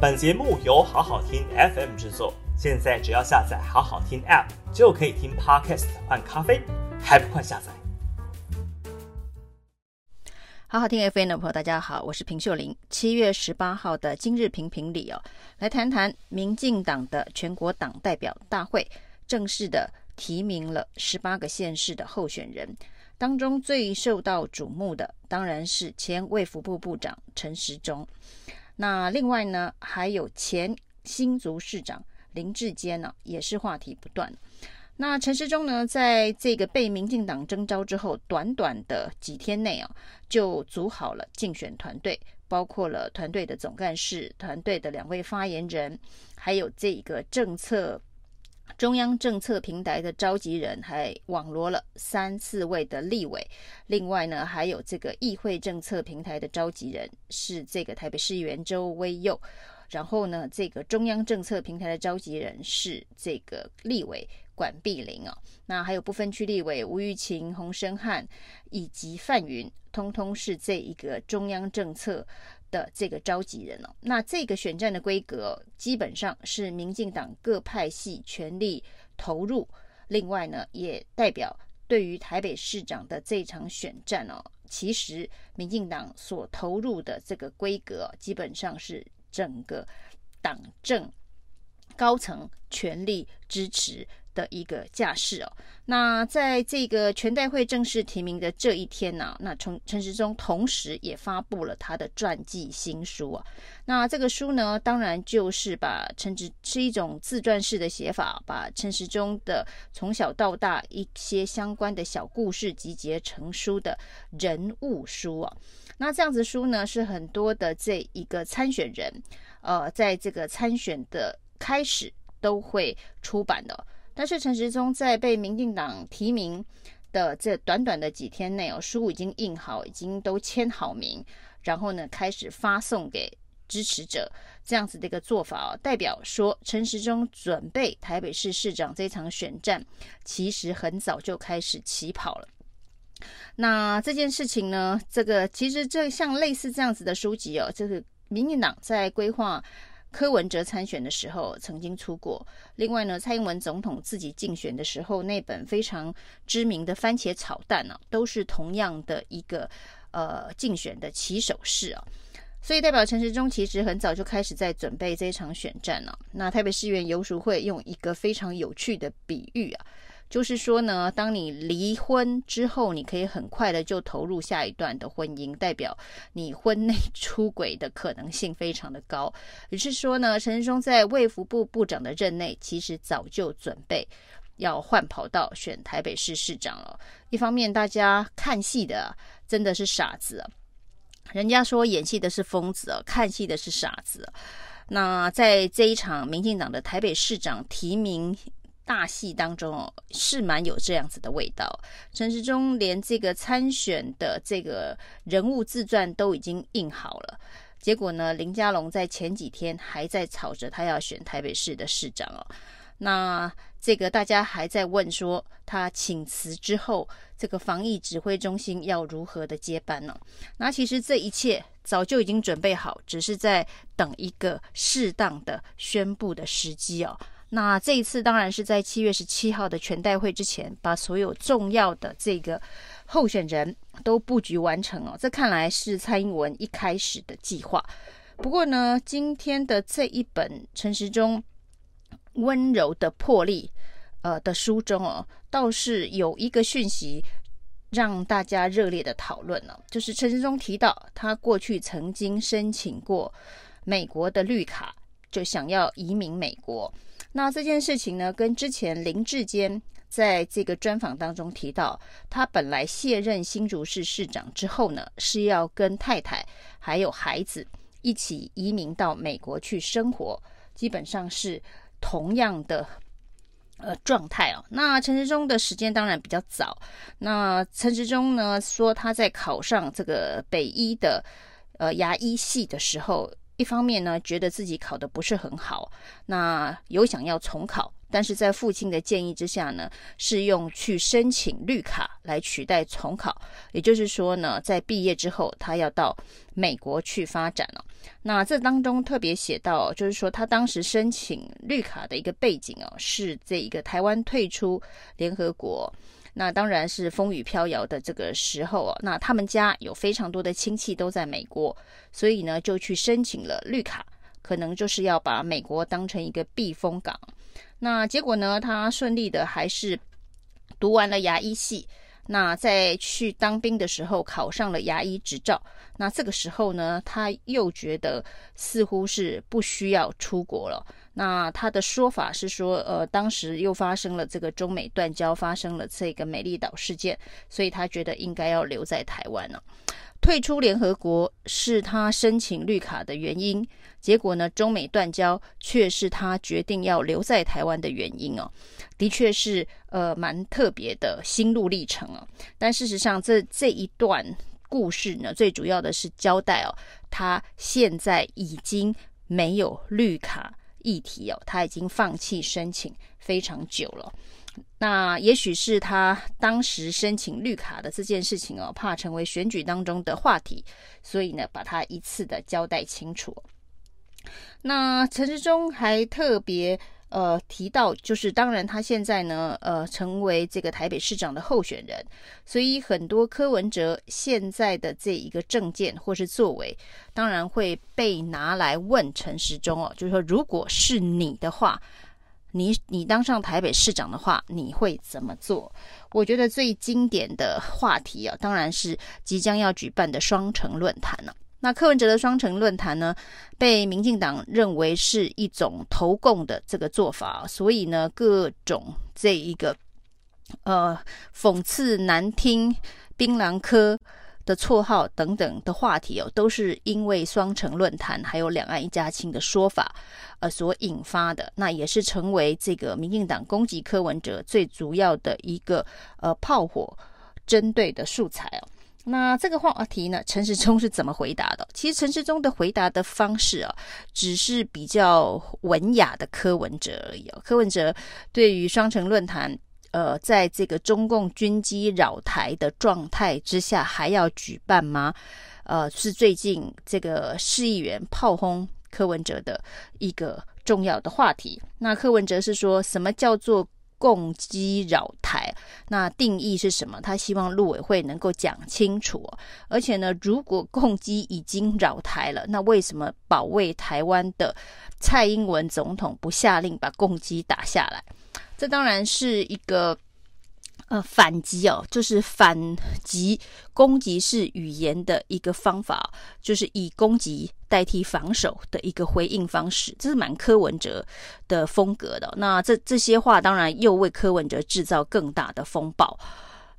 本节目由好好听 FM 制作，现在只要下载好好听 App 就可以听 Podcast 换咖啡，还不快下载？好好听 FM 的朋友，大家好，我是平秀玲。七月十八号的今日评评里哦，来谈谈民进党的全国党代表大会正式的提名了十八个县市的候选人。当中最受到瞩目的当然是前卫福部部长陈时中，那另外呢，还有前新竹市长林志坚呢，也是话题不断。那陈时中呢，在这个被民进党征召之后，短短的几天内啊，就组好了竞选团队，包括了团队的总干事、团队的两位发言人，还有这个政策。中央政策平台的召集人还网罗了三四位的立委，另外呢，还有这个议会政策平台的召集人是这个台北市议员周威佑，然后呢，这个中央政策平台的召集人是这个立委管碧玲啊，那还有不分区立委吴玉琴、洪申翰以及范云，通通是这一个中央政策。的这个召集人哦，那这个选战的规格基本上是民进党各派系全力投入，另外呢，也代表对于台北市长的这场选战哦，其实民进党所投入的这个规格基本上是整个党政高层全力支持。的一个架势哦，那在这个全代会正式提名的这一天呢，那陈陈时中同时也发布了他的传记新书啊。那这个书呢，当然就是把陈时是一种自传式的写法，把陈时中的从小到大一些相关的小故事集结成书的人物书啊。那这样子书呢，是很多的这一个参选人，呃，在这个参选的开始都会出版的。但是陈时中在被民进党提名的这短短的几天内哦，书已经印好，已经都签好名，然后呢，开始发送给支持者，这样子的一个做法哦，代表说陈时中准备台北市市长这场选战，其实很早就开始起跑了。那这件事情呢，这个其实这像类似这样子的书籍哦，就是民进党在规划。柯文哲参选的时候曾经出过，另外呢，蔡英文总统自己竞选的时候那本非常知名的《番茄炒蛋》呢，都是同样的一个呃竞选的起手式啊，所以代表陈时中其实很早就开始在准备这一场选战了。那台北市议员游淑慧用一个非常有趣的比喻啊。就是说呢，当你离婚之后，你可以很快的就投入下一段的婚姻，代表你婚内 出轨的可能性非常的高。也是说呢，陈时中在卫福部部长的任内，其实早就准备要换跑道选台北市市长了。一方面，大家看戏的真的是傻子，人家说演戏的是疯子，看戏的是傻子。那在这一场民进党的台北市长提名。大戏当中哦，是蛮有这样子的味道。陈时中连这个参选的这个人物自传都已经印好了，结果呢，林佳龙在前几天还在吵着他要选台北市的市长哦。那这个大家还在问说，他请辞之后，这个防疫指挥中心要如何的接班呢？那其实这一切早就已经准备好，只是在等一个适当的宣布的时机哦。那这一次当然是在七月十七号的全代会之前，把所有重要的这个候选人都布局完成哦。这看来是蔡英文一开始的计划。不过呢，今天的这一本陈时中温柔的魄力呃的书中哦，倒是有一个讯息让大家热烈的讨论了，就是陈时中提到他过去曾经申请过美国的绿卡，就想要移民美国。那这件事情呢，跟之前林志坚在这个专访当中提到，他本来卸任新竹市市长之后呢，是要跟太太还有孩子一起移民到美国去生活，基本上是同样的呃状态哦。那陈时中的时间当然比较早，那陈时中呢说他在考上这个北医的呃牙医系的时候。一方面呢，觉得自己考得不是很好，那有想要重考，但是在父亲的建议之下呢，是用去申请绿卡来取代重考。也就是说呢，在毕业之后，他要到美国去发展了。那这当中特别写到，就是说他当时申请绿卡的一个背景哦，是这一个台湾退出联合国，那当然是风雨飘摇的这个时候哦。那他们家有非常多的亲戚都在美国，所以呢，就去申请了绿卡。可能就是要把美国当成一个避风港，那结果呢，他顺利的还是读完了牙医系，那在去当兵的时候考上了牙医执照，那这个时候呢，他又觉得似乎是不需要出国了。那他的说法是说，呃，当时又发生了这个中美断交，发生了这个美丽岛事件，所以他觉得应该要留在台湾了。退出联合国是他申请绿卡的原因，结果呢，中美断交却是他决定要留在台湾的原因哦，的确是呃蛮特别的心路历程哦。但事实上，这这一段故事呢，最主要的是交代哦，他现在已经没有绿卡议题哦，他已经放弃申请非常久了。那也许是他当时申请绿卡的这件事情哦，怕成为选举当中的话题，所以呢，把他一次的交代清楚。那陈志忠还特别呃提到，就是当然他现在呢呃成为这个台北市长的候选人，所以很多柯文哲现在的这一个政见或是作为，当然会被拿来问陈时中哦，就是说如果是你的话。你你当上台北市长的话，你会怎么做？我觉得最经典的话题啊，当然是即将要举办的双城论坛了。那柯文哲的双城论坛呢，被民进党认为是一种投共的这个做法，所以呢，各种这一个呃讽刺难听槟榔科的绰号等等的话题哦，都是因为双城论坛还有两岸一家亲的说法，呃所引发的，那也是成为这个民进党攻击柯文哲最主要的一个呃炮火针对的素材哦。那这个话题呢，陈时中是怎么回答的？其实陈时中的回答的方式啊，只是比较文雅的柯文哲而已哦。柯文哲对于双城论坛。呃，在这个中共军机扰台的状态之下，还要举办吗？呃，是最近这个市议员炮轰柯文哲的一个重要的话题。那柯文哲是说什么叫做共机扰台？那定义是什么？他希望陆委会能够讲清楚。而且呢，如果共机已经扰台了，那为什么保卫台湾的蔡英文总统不下令把共机打下来？这当然是一个呃反击哦，就是反击攻击式语言的一个方法，就是以攻击代替防守的一个回应方式，这是蛮柯文哲的风格的。那这这些话当然又为柯文哲制造更大的风暴。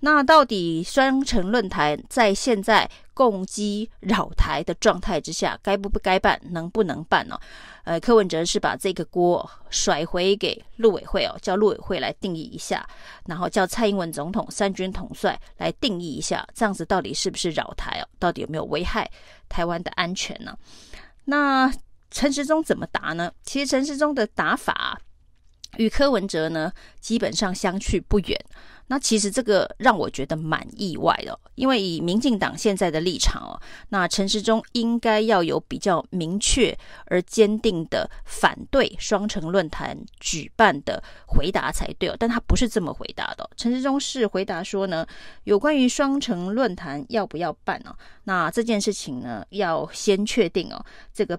那到底双城论坛在现在共机扰台的状态之下，该不不该办，能不能办呢？呃，柯文哲是把这个锅甩回给陆委会哦，叫陆委会来定义一下，然后叫蔡英文总统三军统帅来定义一下，这样子到底是不是扰台哦？到底有没有危害台湾的安全呢？那陈时中怎么答呢？其实陈时中的答法与柯文哲呢，基本上相去不远。那其实这个让我觉得蛮意外的，因为以民进党现在的立场哦，那陈时中应该要有比较明确而坚定的反对双城论坛举办的回答才对哦，但他不是这么回答的。陈时中是回答说呢，有关于双城论坛要不要办哦？那这件事情呢，要先确定哦，这个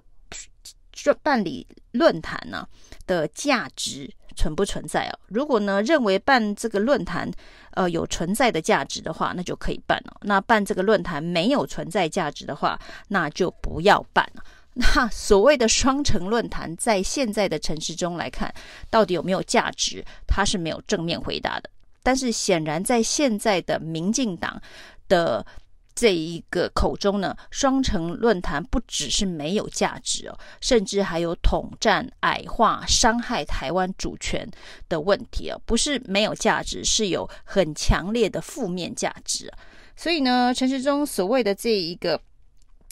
办理论坛呢的价值。存不存在哦？如果呢，认为办这个论坛，呃，有存在的价值的话，那就可以办了。那办这个论坛没有存在价值的话，那就不要办了。那所谓的双城论坛，在现在的城市中来看，到底有没有价值？他是没有正面回答的。但是显然，在现在的民进党的。这一个口中呢，双城论坛不只是没有价值哦，甚至还有统战、矮化、伤害台湾主权的问题哦，不是没有价值，是有很强烈的负面价值。所以呢，陈时中所谓的这一个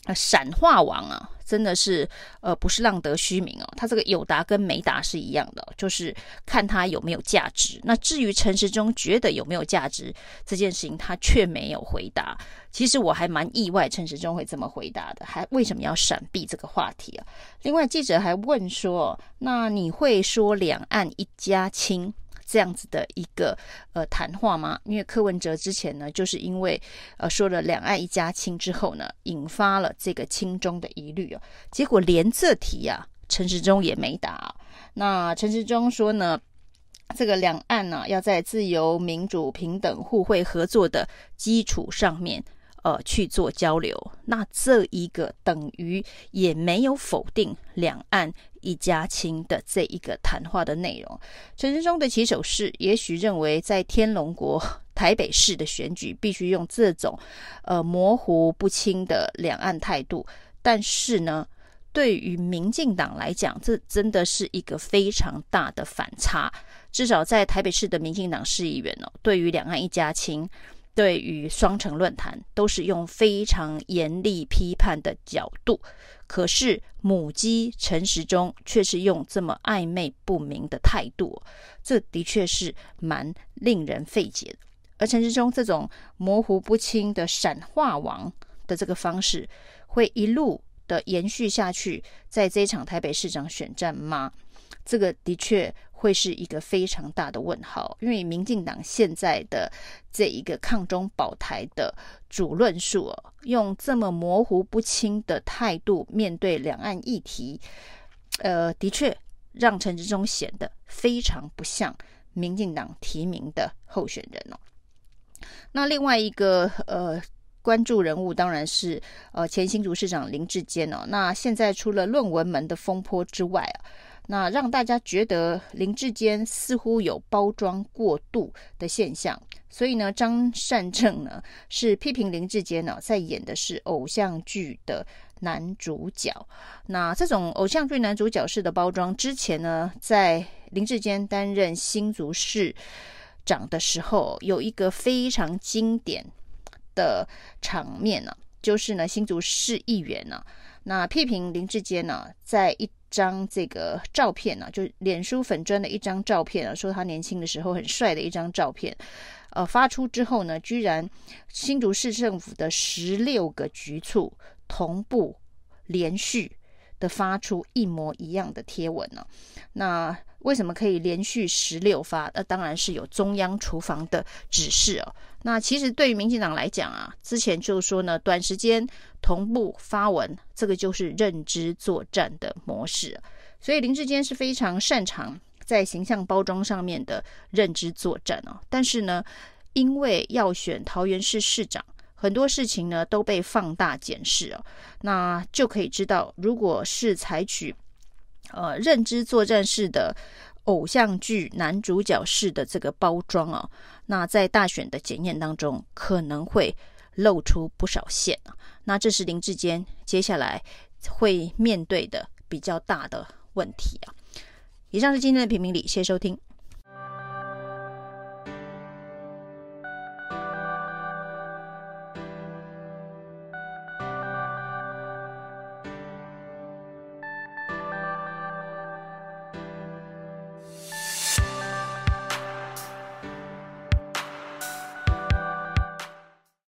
那，闪话王啊，真的是呃，不是浪得虚名哦。他这个有答跟没答是一样的，就是看他有没有价值。那至于陈时中觉得有没有价值这件事情，他却没有回答。其实我还蛮意外，陈时中会这么回答的，还为什么要闪避这个话题啊？另外，记者还问说，那你会说两岸一家亲？这样子的一个呃谈话吗？因为柯文哲之前呢，就是因为呃说了两岸一家亲之后呢，引发了这个亲中的疑虑哦。结果连这题啊，陈时中也没答。那陈时中说呢，这个两岸呢，要在自由、民主、平等、互惠合作的基础上面。呃，去做交流，那这一个等于也没有否定两岸一家亲的这一个谈话的内容。陈时中的起手式，也许认为在天龙国台北市的选举必须用这种呃模糊不清的两岸态度，但是呢，对于民进党来讲，这真的是一个非常大的反差。至少在台北市的民进党市议员哦，对于两岸一家亲。对于双城论坛都是用非常严厉批判的角度，可是母鸡陈时中却是用这么暧昧不明的态度，这的确是蛮令人费解的。而陈时中这种模糊不清的闪话王的这个方式，会一路的延续下去，在这一场台北市长选战吗？这个的确。会是一个非常大的问号，因为民进党现在的这一个抗中保台的主论述，用这么模糊不清的态度面对两岸议题，呃，的确让陈志忠显得非常不像民进党提名的候选人哦。那另外一个呃关注人物当然是呃前新竹市长林志坚哦。那现在除了论文门的风波之外啊。那让大家觉得林志坚似乎有包装过度的现象，所以呢，张善政呢是批评林志坚呢在演的是偶像剧的男主角。那这种偶像剧男主角式的包装，之前呢，在林志坚担任新竹市长的时候，有一个非常经典的场面呢，就是呢，新竹市议员呢，那批评林志坚呢，在一张这个照片呢、啊，就脸书粉砖的一张照片啊，说他年轻的时候很帅的一张照片，呃，发出之后呢，居然新竹市政府的十六个局处同步连续的发出一模一样的贴文呢、那。为什么可以连续十六发？那当然是有中央厨房的指示哦。那其实对于民进党来讲啊，之前就说呢，短时间同步发文，这个就是认知作战的模式。所以林志坚是非常擅长在形象包装上面的认知作战哦。但是呢，因为要选桃园市市长，很多事情呢都被放大检视哦。那就可以知道，如果是采取。呃，认知作战式的偶像剧男主角式的这个包装啊，那在大选的检验当中可能会露出不少线啊。那这是林志坚接下来会面对的比较大的问题啊。以上是今天的评评理，谢谢收听。